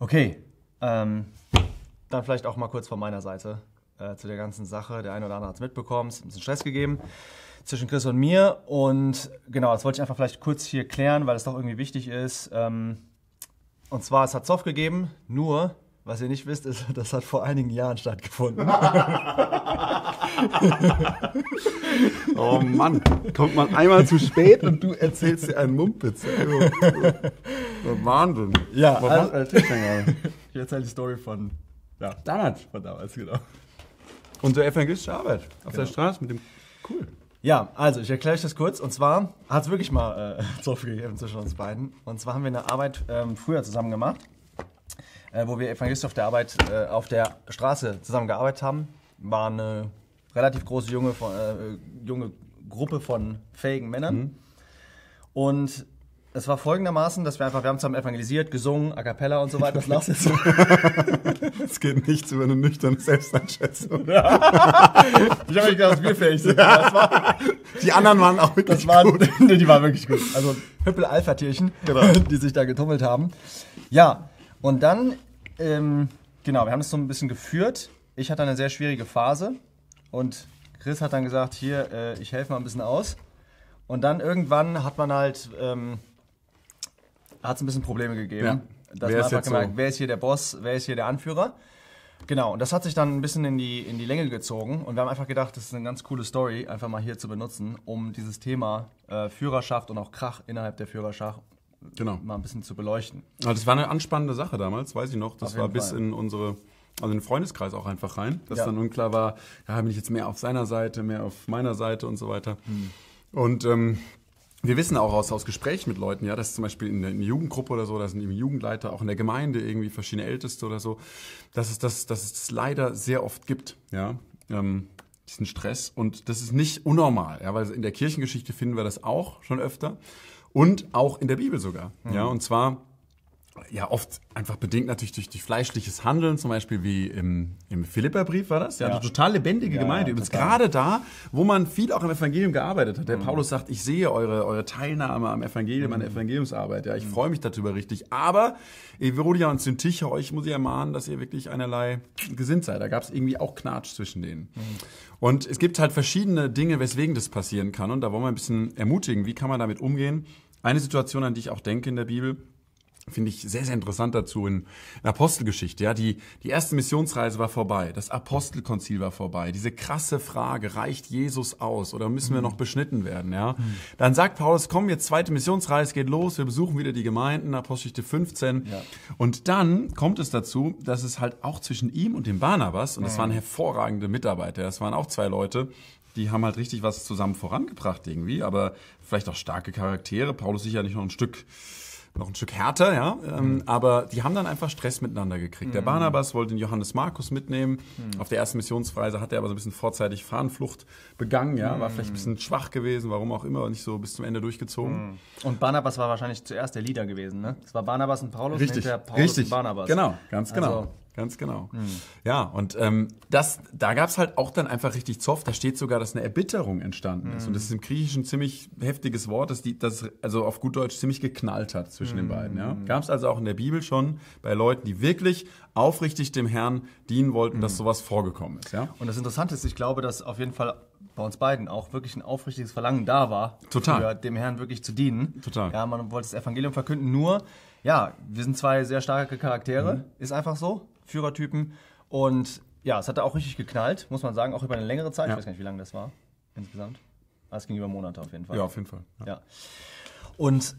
Okay, ähm, dann vielleicht auch mal kurz von meiner Seite äh, zu der ganzen Sache. Der eine oder andere hat es mitbekommen, es hat ein bisschen Stress gegeben zwischen Chris und mir. Und genau, das wollte ich einfach vielleicht kurz hier klären, weil es doch irgendwie wichtig ist. Ähm, und zwar, es hat Zoff gegeben, nur, was ihr nicht wisst, ist, das hat vor einigen Jahren stattgefunden. Oh Mann, kommt man einmal zu spät und du erzählst dir einen Mumpitz. Also, Wahnsinn. Ja, Was also- macht der? Ich erzähle die Story von, ja, Damals. von damals, genau. Unsere evangelistische Arbeit auf der Genau. Straße mit dem. Cool. Ja, also ich erkläre euch das kurz. Und zwar hat es wirklich mal äh, Zoff gegeben zwischen uns beiden. Und zwar haben wir eine Arbeit ähm, früher zusammen gemacht, äh, wo wir Evangelisten auf der Arbeit, äh, auf der Straße zusammen gearbeitet haben. War eine relativ große junge, von, äh, junge Gruppe von fähigen Männern. Und es war folgendermaßen, dass wir einfach, wir haben zusammen evangelisiert, gesungen, a cappella und so weiter. Das lachst jetzt so. Es geht nichts über eine nüchterne Selbsteinschätzung. Ich habe nicht gedacht, dass wir fähig sind. War, Die anderen waren auch wirklich waren, gut. nee, die waren wirklich gut. Also Hüppel-Alpha-Tierchen, Genau. die sich da getummelt haben. Ja, und dann, ähm, genau, wir haben es so ein bisschen geführt. Ich hatte eine sehr schwierige Phase und Chris hat dann gesagt, hier, äh, ich helfe mal ein bisschen aus. Und dann irgendwann hat man halt, ähm, hat es ein bisschen Probleme gegeben. Ja. Dass Wer man ist einfach gemerkt, so? wer ist hier der Boss, wer ist hier der Anführer. Genau, und das hat sich dann ein bisschen in die, in die Länge gezogen und wir haben einfach gedacht, das ist eine ganz coole Story, einfach mal hier zu benutzen, um dieses Thema äh, Führerschaft und auch Krach innerhalb der Führerschaft Genau. mal ein bisschen zu beleuchten. Also das war eine anspannende Sache damals, weiß ich noch. Das war bis Fall. in unsere, also in den Freundeskreis auch einfach rein, dass Ja. dann unklar war, ja, bin ich jetzt mehr auf seiner Seite, mehr auf meiner Seite und so weiter. Hm. Und ähm, wir wissen auch aus, aus Gesprächen mit Leuten, ja, dass zum Beispiel in der, in der Jugendgruppe oder so, da sind eben Jugendleiter, auch in der Gemeinde irgendwie verschiedene Älteste oder so, dass es das, dass es das leider sehr oft gibt, ja, ähm, diesen Stress. Und das ist nicht unnormal, ja, weil in der Kirchengeschichte finden wir das auch schon öfter und auch in der Bibel sogar, ja, und zwar ja, oft einfach bedingt natürlich durch, durch fleischliches Handeln, zum Beispiel wie im, im Philipperbrief war das. Ja, Ja. eine total lebendige Ja, Gemeinde. ja, Übrigens gerade da, wo man viel auch im Evangelium gearbeitet hat. Der Mhm. Paulus sagt, ich sehe eure, eure Teilnahme am Evangelium, Mhm. an der Evangeliumsarbeit. Ja, ich freue mich darüber richtig. Aber Evodia und Syntyche, euch muss ich ermahnen, dass ihr wirklich einerlei gesinnt seid. Da gab es irgendwie auch Knatsch zwischen denen. Mhm. Und es gibt halt verschiedene Dinge, weswegen das passieren kann. Und da wollen wir ein bisschen ermutigen, wie kann man damit umgehen. Eine Situation, an die ich auch denke in der Bibel, finde ich sehr, sehr interessant dazu in, in Apostelgeschichte. Ja, die, die erste Missionsreise war vorbei, das Apostelkonzil war vorbei. Diese krasse Frage, reicht Jesus aus oder müssen wir noch beschnitten werden? Ja, dann sagt Paulus, komm, jetzt zweite Missionsreise geht los, wir besuchen wieder die Gemeinden, Apostelgeschichte 15. Ja. Und dann kommt es dazu, dass es halt auch zwischen ihm und dem Barnabas, und das waren hervorragende Mitarbeiter, das waren auch zwei Leute, die haben halt richtig was zusammen vorangebracht irgendwie, aber vielleicht auch starke Charaktere. Paulus sicherlich noch ein Stück noch ein Stück härter, ja. Ähm, aber die haben dann einfach Stress miteinander gekriegt. Der Barnabas wollte den Johannes Markus mitnehmen. Auf der ersten Missionsreise hat er aber so ein bisschen vorzeitig Fahnenflucht begangen, ja. War vielleicht ein bisschen schwach gewesen, warum auch immer, nicht so bis zum Ende durchgezogen. Und Barnabas war wahrscheinlich zuerst der Leader gewesen, ne? Es war Barnabas und Paulus Richtig, hinterher Paulus richtig. und Barnabas. Genau, ganz genau. Also- Ganz genau. Ja, und ähm, das, da gab es halt auch dann einfach richtig Zoff. Da steht sogar, dass eine Erbitterung entstanden ist. Und das ist im Griechischen ein ziemlich heftiges Wort, dass die, das also auf gut Deutsch ziemlich geknallt hat zwischen den beiden. Ja? Gab es also auch in der Bibel schon bei Leuten, die wirklich aufrichtig dem Herrn dienen wollten, dass sowas vorgekommen ist. Ja? Und das Interessante ist, ich glaube, dass auf jeden Fall bei uns beiden auch wirklich ein aufrichtiges Verlangen da war, Total. für dem Herrn wirklich zu dienen. Total. Ja, man wollte das Evangelium verkünden, nur, ja, wir sind zwei sehr starke Charaktere, Mhm. ist einfach so, Führertypen. Und ja, es hat da auch richtig geknallt, muss man sagen, auch über eine längere Zeit. Ja. Ich weiß gar nicht, wie lange das war insgesamt. Aber es ging über Monate auf jeden Fall. ja, auf jeden Fall. Ja. Ja. Und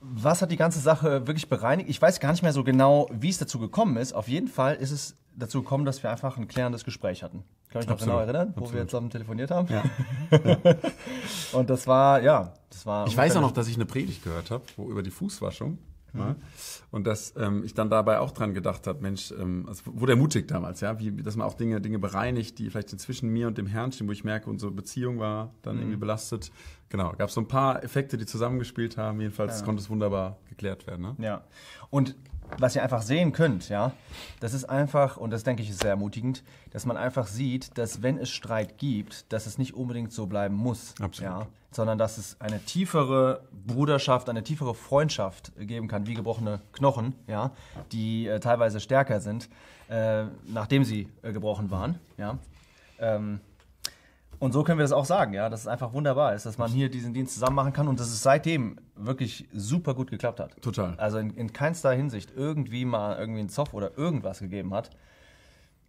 was hat die ganze Sache wirklich bereinigt? Ich weiß gar nicht mehr so genau, wie es dazu gekommen ist. Auf jeden Fall ist es dazu gekommen, dass wir einfach ein klärendes Gespräch hatten. Kann ich noch Absolut. genau erinnern, wo wir Absolut. zusammen telefoniert haben? Ja. Und das war, ja, das war. Ich weiß auch noch, dass ich eine Predigt gehört habe, wo über die Fußwaschung. Ja, und dass ähm, ich dann dabei auch dran gedacht habe, Mensch, ähm, also wurde ermutigt damals, ja, wie, dass man auch Dinge, Dinge bereinigt, die vielleicht zwischen mir und dem Herrn stehen, wo ich merke, unsere Beziehung war dann irgendwie belastet. Genau, gab es so ein paar Effekte, die zusammengespielt haben. Jedenfalls Ja. konnte es wunderbar geklärt werden. Ne? Ja. Und was ihr einfach sehen könnt, ja, das ist einfach, und das denke ich ist sehr ermutigend, dass man einfach sieht, dass wenn es Streit gibt, dass es nicht unbedingt so bleiben muss. Absolut. Ja, sondern dass es eine tiefere Bruderschaft, eine tiefere Freundschaft geben kann, wie gebrochene Knochen, ja, die äh, teilweise stärker sind, äh, nachdem sie äh, gebrochen waren, ja. Ähm, und so können wir das auch sagen, ja, dass es einfach wunderbar ist, dass man hier diesen Dienst zusammen machen kann und dass es seitdem wirklich super gut geklappt hat. Total. Also in, in keinster Hinsicht irgendwie mal irgendwie einen Zoff oder irgendwas gegeben hat.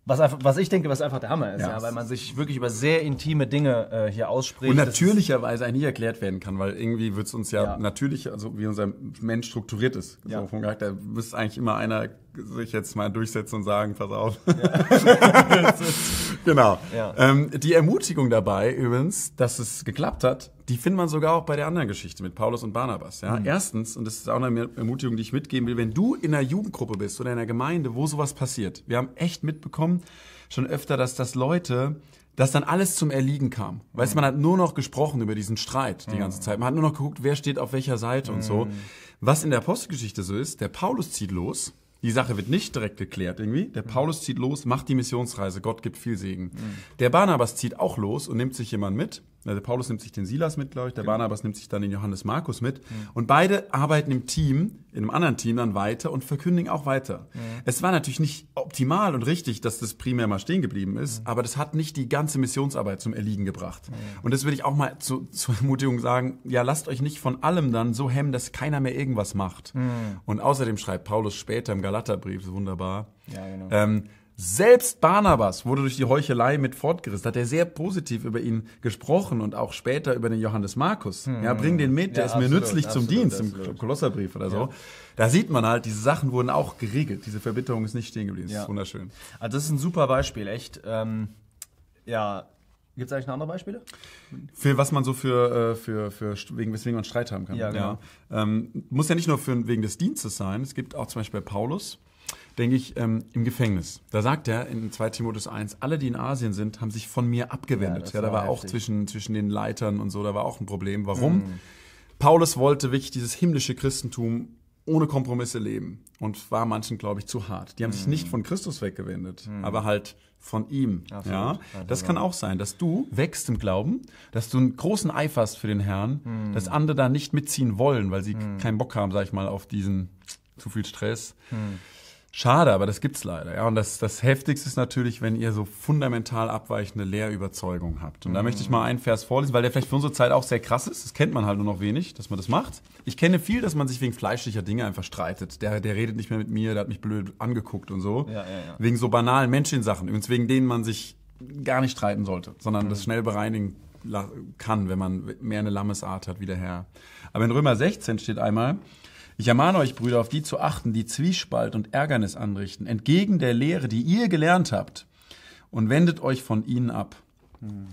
Was, einfach, was ich denke, was einfach der Hammer ist, Ja. ja, weil man sich wirklich über sehr intime Dinge äh, hier ausspricht. Und natürlicherweise eigentlich erklärt werden kann, weil irgendwie wird es uns ja, Ja. natürlich, also wie unser Mensch strukturiert ist, Ja. so vom Charakter, müsste eigentlich immer einer sich jetzt mal durchsetzen und sagen, pass auf. genau. Ja. Ähm, die Ermutigung dabei übrigens, dass es geklappt hat, die findet man sogar auch bei der anderen Geschichte mit Paulus und Barnabas. Ja? Erstens, und das ist auch eine Ermutigung, die ich mitgeben will, wenn du in einer Jugendgruppe bist oder in einer Gemeinde, wo sowas passiert, wir haben echt mitbekommen, schon öfter, dass das Leute dass dann alles zum Erliegen kam. Weißt du, man hat nur noch gesprochen über diesen Streit die ganze Zeit. Man hat nur noch geguckt, wer steht auf welcher Seite und so. Was in der Apostelgeschichte so ist, der Paulus zieht los. Die Sache wird nicht direkt geklärt irgendwie. Der Paulus zieht los, macht die Missionsreise. Gott gibt viel Segen. Der Barnabas zieht auch los und nimmt sich jemand mit. Also Der Paulus nimmt sich den Silas mit, glaube ich. Der Barnabas nimmt sich dann den Johannes Markus mit. Und beide arbeiten im Team, in einem anderen Team dann weiter und verkündigen auch weiter. Es war natürlich nicht optimal und richtig, dass das primär mal stehen geblieben ist, aber das hat nicht die ganze Missionsarbeit zum Erliegen gebracht. Und das würde ich auch mal zu, zur Ermutigung sagen, ja, lasst euch nicht von allem dann so hemmen, dass keiner mehr irgendwas macht. Und außerdem schreibt Paulus später im Galaterbrief, wunderbar, Ja, genau. ähm, selbst Barnabas wurde durch die Heuchelei mit fortgerissen. Hat er sehr positiv über ihn gesprochen und auch später über den Johannes Markus. Ja, bring den mit, der Ja, ist mir absolut, nützlich zum absolut, Dienst im absolut. Kolosserbrief oder so. Da sieht man halt, diese Sachen wurden auch geregelt. Diese Verbitterung ist nicht stehen geblieben. Das Ja. ist wunderschön. Also das ist ein super Beispiel, echt. Ähm, ja, gibt es eigentlich noch andere Beispiele? Für was man so für, äh, für, für wegen, weswegen man Streit haben kann. Ja, genau. Ähm, muss ja nicht nur für, wegen des Dienstes sein. Es gibt auch zum Beispiel bei Paulus, denke ich, ähm, im Gefängnis. Da sagt er in 2 Timotheus 1, alle, die in Asien sind, haben sich von mir Ja, abgewendet. das Ja, da war war auch zwischen, zwischen den Leitern und so, da war auch ein Problem. Warum? Paulus wollte wirklich dieses himmlische Christentum ohne Kompromisse leben und war manchen, glaube ich, zu hart. Die haben sich nicht von Christus weggewendet, aber halt von ihm. Ja, Absolut. das kann auch sein, dass du wächst im Glauben, dass du einen großen Eifer hast für den Herrn, dass andere da nicht mitziehen wollen, weil sie keinen Bock haben, sag ich mal, auf diesen zu viel Stress. Schade, aber das gibt's leider. Ja, und das, das Heftigste ist natürlich, wenn ihr so fundamental abweichende Lehrüberzeugungen habt. Und da möchte ich mal einen Vers vorlesen, weil der vielleicht für unsere Zeit auch sehr krass ist. Das kennt man halt nur noch wenig, dass man das macht. Ich kenne viel, dass man sich wegen fleischlicher Dinge einfach streitet. Der, der redet nicht mehr mit mir, der hat mich blöd angeguckt und so. Ja, ja, ja. Wegen so banalen Menschensachen. Übrigens wegen denen man sich gar nicht streiten sollte, sondern Mhm. das schnell bereinigen kann, wenn man mehr eine Lammesart hat wie der Herr. Aber in Römer 16 steht einmal, ich ermahne euch, Brüder, auf die zu achten, die Zwiespalt und Ärgernis anrichten, entgegen der Lehre, die ihr gelernt habt, und wendet euch von ihnen ab.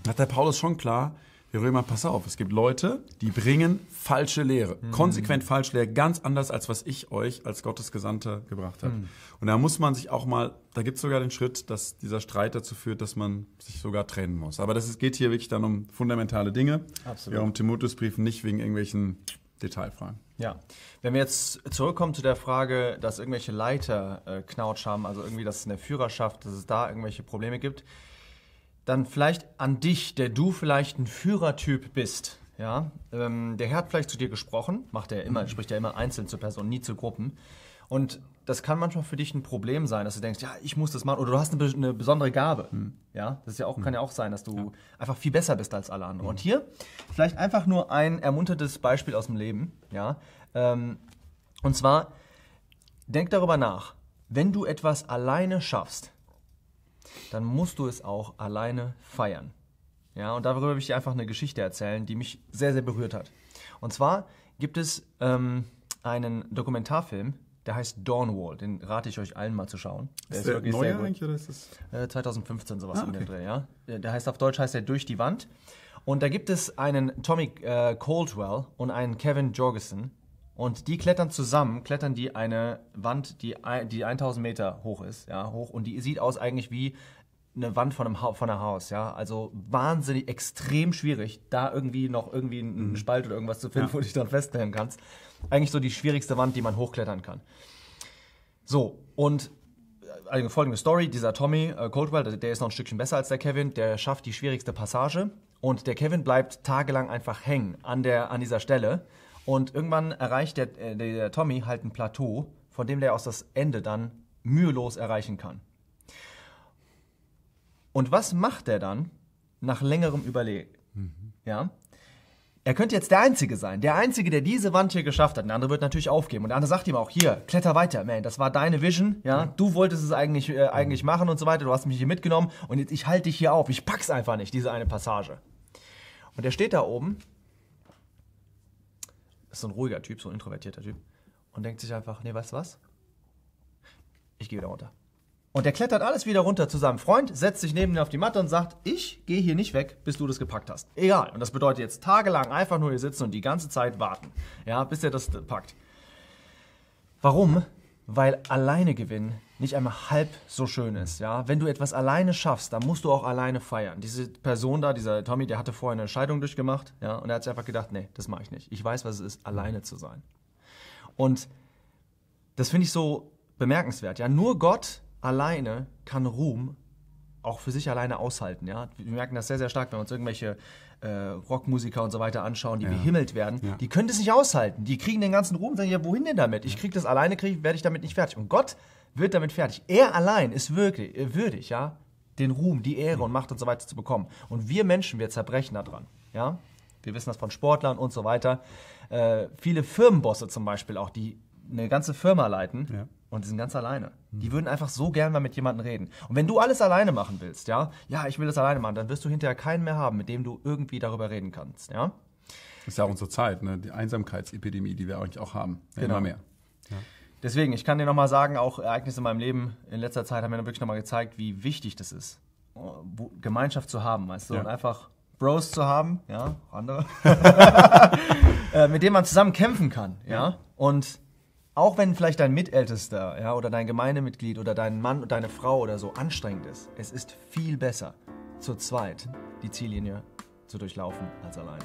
Hat der Paulus schon klar, wir Römer, pass auf, es gibt Leute, die bringen falsche Lehre. Konsequent falsche Lehre, ganz anders als was ich euch als Gottes Gesandter gebracht habe. Und da muss man sich auch mal, da gibt es sogar den Schritt, dass dieser Streit dazu führt, dass man sich sogar trennen muss. Aber das ist, geht hier wirklich dann um fundamentale Dinge. Absolut. Ja, um Timotheusbriefen, nicht wegen irgendwelchen Detailfragen. Ja. Wenn wir jetzt zurückkommen zu der Frage, dass irgendwelche Leiter äh, Knautsch haben, also irgendwie, dass es in der Führerschaft, dass es da irgendwelche Probleme gibt, dann vielleicht an dich, der du vielleicht ein Führertyp bist. Ja, ähm, der Herr hat vielleicht zu dir gesprochen, macht er immer, spricht er immer einzeln zur Person, nie zu Gruppen. Und das kann manchmal für dich ein Problem sein, dass du denkst, ja, ich muss das machen, oder du hast eine, eine besondere Gabe. Ja, das ist ja auch, kann ja auch sein, dass du einfach viel besser bist als alle anderen. Und hier vielleicht einfach nur ein ermunterndes Beispiel aus dem Leben. Ja, ähm, und zwar denk darüber nach, wenn du etwas alleine schaffst, dann musst du es auch alleine feiern. Ja, und darüber will ich dir einfach eine Geschichte erzählen, die mich sehr, sehr berührt hat. Und zwar gibt es ähm, einen Dokumentarfilm, der heißt Dawnwall. Den rate ich euch allen mal zu schauen. Der Ist der wirklich neu sehr gut. eigentlich oder ist das? Äh, 2015 sowas Ah, um den okay. Dreh, ja. Der heißt auf Deutsch heißt er Durch die Wand. Und da gibt es einen Tommy äh, Caldwell und einen Kevin Jorgensen. Und die klettern zusammen, klettern die eine Wand, die, die 1000 Meter hoch ist, ja, hoch. Und die sieht aus eigentlich wie eine Wand von einem, ha von einem Haus, ja. Also wahnsinnig, extrem schwierig, da irgendwie noch irgendwie einen Spalt oder irgendwas zu finden, wo du dich dann feststellen kannst. Eigentlich so die schwierigste Wand, die man hochklettern kann. So, und eine folgende Story, dieser Tommy äh, Coldwell, der, der ist noch ein Stückchen besser als der Kevin, der schafft die schwierigste Passage und der Kevin bleibt tagelang einfach hängen an, der, an dieser Stelle und irgendwann erreicht der, äh, der Tommy halt ein Plateau, von dem der aus das Ende dann mühelos erreichen kann. Und was macht er dann nach längerem Überlegen? Ja? Er könnte jetzt der Einzige sein, der Einzige, der diese Wand hier geschafft hat. Der andere wird natürlich aufgeben. Und der andere sagt ihm auch, hier, kletter weiter, man, das war deine Vision, ja, du wolltest es eigentlich, äh, eigentlich machen und so weiter, du hast mich hier mitgenommen und jetzt ich halte dich hier auf, ich pack's einfach nicht, diese eine Passage. Und er steht da oben, ist so ein ruhiger Typ, so ein introvertierter Typ, und denkt sich einfach, nee, weißt du was? Ich gehe wieder runter. Und der klettert alles wieder runter zu seinem Freund, setzt sich neben ihn auf die Matte und sagt, ich gehe hier nicht weg, bis du das gepackt hast. Egal. Und das bedeutet jetzt tagelang einfach nur hier sitzen und die ganze Zeit warten. Ja, bis er das packt. Warum? Weil alleine gewinnen nicht einmal halb so schön ist. Ja? Wenn du etwas alleine schaffst, dann musst du auch alleine feiern. Diese Person da, dieser Tommy, der hatte vorher eine Entscheidung durchgemacht ja? und er hat sich einfach gedacht, nee, das mache ich nicht. Ich weiß, was es ist, alleine zu sein. Und das finde ich so bemerkenswert. Ja? Nur Gott alleine kann Ruhm auch für sich alleine aushalten. Ja? Wir merken das sehr, sehr stark, wenn wir uns irgendwelche äh, Rockmusiker und so weiter anschauen, die Ja. behimmelt werden. Ja. Die können das nicht aushalten. Die kriegen den ganzen Ruhm und sagen, ja, wohin denn damit? Ich kriege das alleine, krieg, werde ich damit nicht fertig. Und Gott wird damit fertig. Er allein ist wirklich äh, würdig, ja, den Ruhm, die Ehre und Macht und so weiter zu bekommen. Und wir Menschen, wir zerbrechen daran. Ja? Wir wissen das von Sportlern und so weiter. Äh, viele Firmenbosse zum Beispiel auch, die eine ganze Firma leiten Ja. und die sind ganz alleine. Die würden einfach so gern mal mit jemandem reden. Und wenn du alles alleine machen willst, ja, ja, ich will das alleine machen, dann wirst du hinterher keinen mehr haben, mit dem du irgendwie darüber reden kannst, ja. Das ist ja auch unsere Zeit, ne? die Einsamkeitsepidemie, die wir eigentlich auch haben. Ja, Genau. Immer mehr. Deswegen, ich kann dir nochmal sagen, auch Ereignisse in meinem Leben in letzter Zeit haben mir wirklich nochmal gezeigt, wie wichtig das ist, oh, Gemeinschaft zu haben, weißt du, Ja. und einfach Bros zu haben, ja, auch andere, äh, mit denen man zusammen kämpfen kann, ja, und auch wenn vielleicht dein Mitältester, ja, oder dein Gemeindemitglied oder dein Mann oder deine Frau oder so anstrengend ist, es ist viel besser, zu zweit die Ziellinie zu durchlaufen als allein.